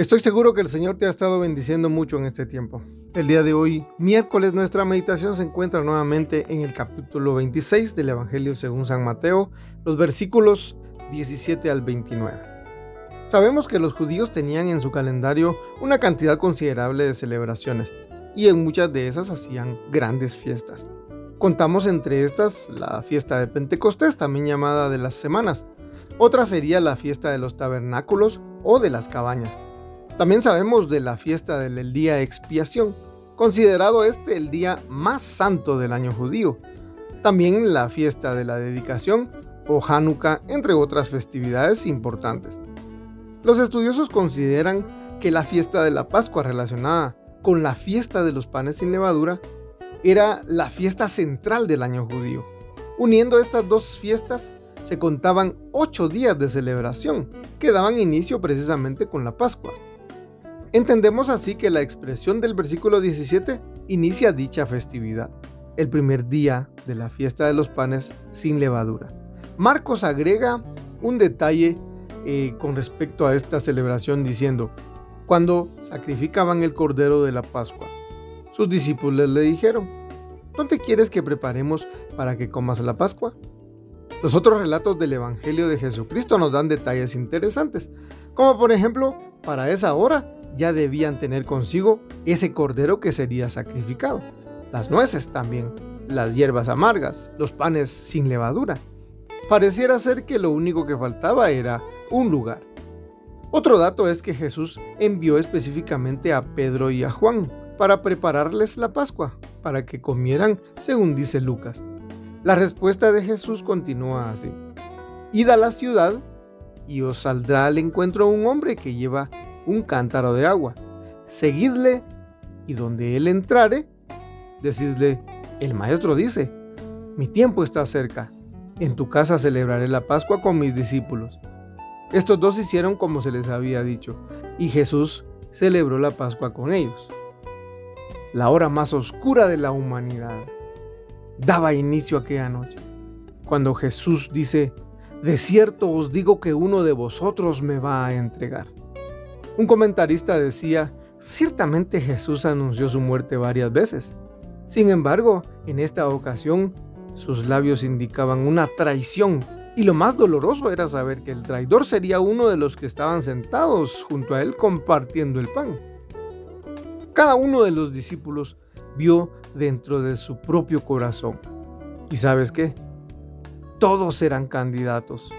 Estoy seguro que el Señor te ha estado bendiciendo mucho en este tiempo. El día de hoy, miércoles, nuestra meditación se encuentra nuevamente en el capítulo 26 del Evangelio según San Mateo, los versículos 17 al 29. Sabemos que los judíos tenían en su calendario una cantidad considerable de celebraciones y en muchas de esas hacían grandes fiestas. Contamos entre estas la fiesta de Pentecostés, también llamada de las semanas. Otra sería la fiesta de los tabernáculos o de las cabañas. También sabemos de la fiesta del día expiación, considerado este el día más santo del año judío. También la fiesta de la dedicación o Hanukkah, entre otras festividades importantes. Los estudiosos consideran que la fiesta de la Pascua relacionada con la fiesta de los panes sin levadura era la fiesta central del año judío. Uniendo estas dos fiestas se contaban ocho días de celebración que daban inicio precisamente con la Pascua. Entendemos así que la expresión del versículo 17 inicia dicha festividad, el primer día de la fiesta de los panes sin levadura. Marcos agrega un detalle eh, con respecto a esta celebración diciendo, cuando sacrificaban el cordero de la Pascua, sus discípulos le dijeron, ¿dónde quieres que preparemos para que comas la Pascua? Los otros relatos del Evangelio de Jesucristo nos dan detalles interesantes, como por ejemplo, para esa hora ya debían tener consigo ese cordero que sería sacrificado, las nueces también, las hierbas amargas, los panes sin levadura. Pareciera ser que lo único que faltaba era un lugar. Otro dato es que Jesús envió específicamente a Pedro y a Juan para prepararles la Pascua, para que comieran según dice Lucas. La respuesta de Jesús continúa así. Id a la ciudad y os saldrá al encuentro un hombre que lleva un cántaro de agua. Seguidle y donde él entrare, decidle, el maestro dice, mi tiempo está cerca, en tu casa celebraré la Pascua con mis discípulos. Estos dos hicieron como se les había dicho, y Jesús celebró la Pascua con ellos. La hora más oscura de la humanidad daba inicio aquella noche, cuando Jesús dice, de cierto os digo que uno de vosotros me va a entregar. Un comentarista decía, ciertamente Jesús anunció su muerte varias veces. Sin embargo, en esta ocasión, sus labios indicaban una traición y lo más doloroso era saber que el traidor sería uno de los que estaban sentados junto a él compartiendo el pan. Cada uno de los discípulos vio dentro de su propio corazón. ¿Y sabes qué? Todos eran candidatos,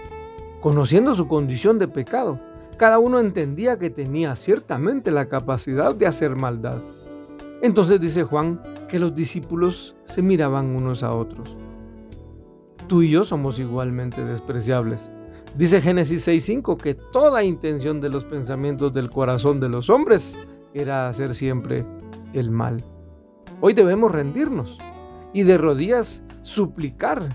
conociendo su condición de pecado cada uno entendía que tenía ciertamente la capacidad de hacer maldad. Entonces dice Juan que los discípulos se miraban unos a otros. Tú y yo somos igualmente despreciables. Dice Génesis 6.5 que toda intención de los pensamientos del corazón de los hombres era hacer siempre el mal. Hoy debemos rendirnos y de rodillas suplicar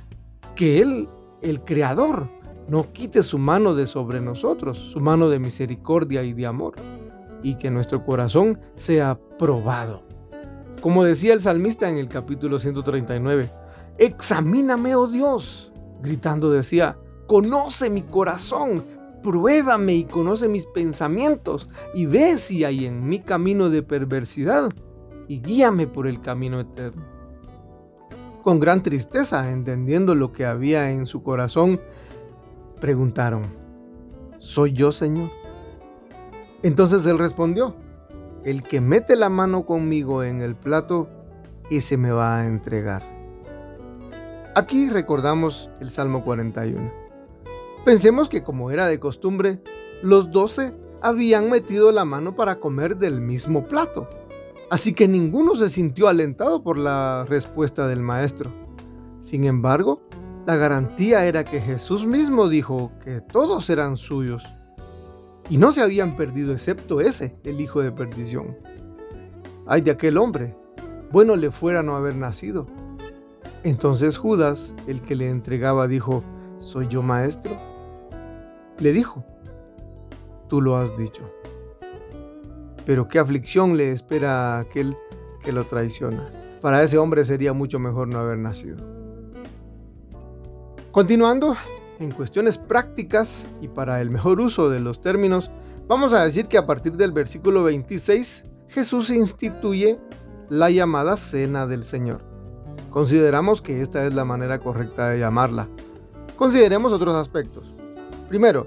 que Él, el Creador, no quite su mano de sobre nosotros, su mano de misericordia y de amor, y que nuestro corazón sea probado. Como decía el salmista en el capítulo 139, examíname, oh Dios, gritando decía, conoce mi corazón, pruébame y conoce mis pensamientos, y ve si hay en mi camino de perversidad, y guíame por el camino eterno. Con gran tristeza, entendiendo lo que había en su corazón, preguntaron, ¿soy yo, Señor? Entonces él respondió, el que mete la mano conmigo en el plato, ese me va a entregar. Aquí recordamos el Salmo 41. Pensemos que como era de costumbre, los doce habían metido la mano para comer del mismo plato. Así que ninguno se sintió alentado por la respuesta del maestro. Sin embargo, La garantía era que Jesús mismo dijo que todos eran suyos y no se habían perdido excepto ese, el hijo de perdición. Ay de aquel hombre, bueno le fuera no haber nacido. Entonces Judas, el que le entregaba, dijo, ¿soy yo maestro? Le dijo, tú lo has dicho. Pero qué aflicción le espera a aquel que lo traiciona. Para ese hombre sería mucho mejor no haber nacido. Continuando, en cuestiones prácticas y para el mejor uso de los términos, vamos a decir que a partir del versículo 26, Jesús instituye la llamada Cena del Señor. Consideramos que esta es la manera correcta de llamarla. Consideremos otros aspectos. Primero,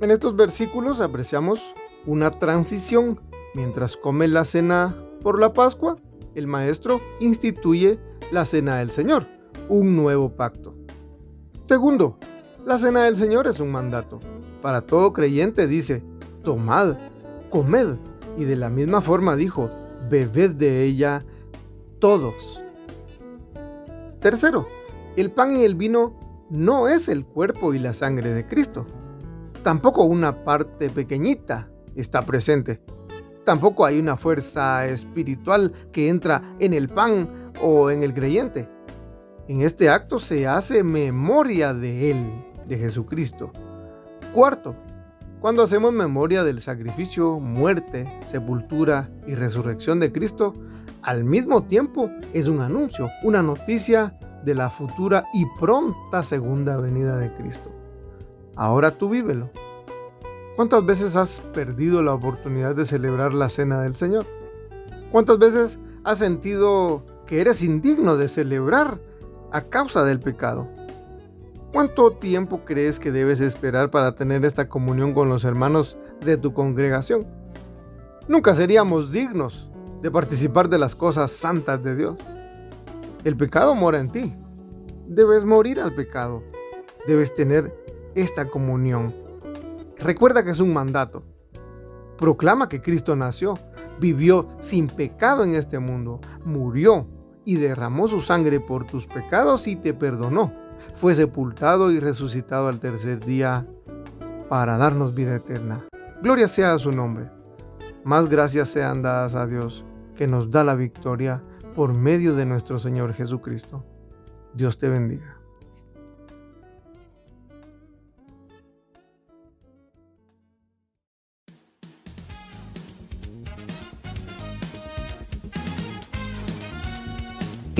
en estos versículos apreciamos una transición. Mientras come la cena por la Pascua, el Maestro instituye la Cena del Señor, un nuevo pacto. Segundo, la Cena del Señor es un mandato. Para todo creyente dice, tomad, comed, y de la misma forma dijo, bebed de ella todos. Tercero, el pan y el vino no es el cuerpo y la sangre de Cristo. Tampoco una parte pequeñita está presente. Tampoco hay una fuerza espiritual que entra en el pan o en el creyente. En este acto se hace memoria de Él, de Jesucristo. Cuarto, cuando hacemos memoria del sacrificio, muerte, sepultura y resurrección de Cristo, al mismo tiempo es un anuncio, una noticia de la futura y pronta segunda venida de Cristo. Ahora tú vívelo. ¿Cuántas veces has perdido la oportunidad de celebrar la cena del Señor? ¿Cuántas veces has sentido que eres indigno de celebrar a causa del pecado? ¿Cuánto tiempo crees que debes esperar para tener esta comunión con los hermanos de tu congregación? Nunca seríamos dignos de participar de las cosas santas de Dios. El pecado mora en ti. Debes morir al pecado. Debes tener esta comunión. Recuerda que es un mandato. Proclama que Cristo nació, vivió sin pecado en este mundo, murió y derramó su sangre por tus pecados y te perdonó fue sepultado y resucitado al tercer día para darnos vida eterna. Gloria sea a su nombre. Más gracias sean dadas a Dios, que nos da la victoria por medio de nuestro Señor Jesucristo. Dios te bendiga.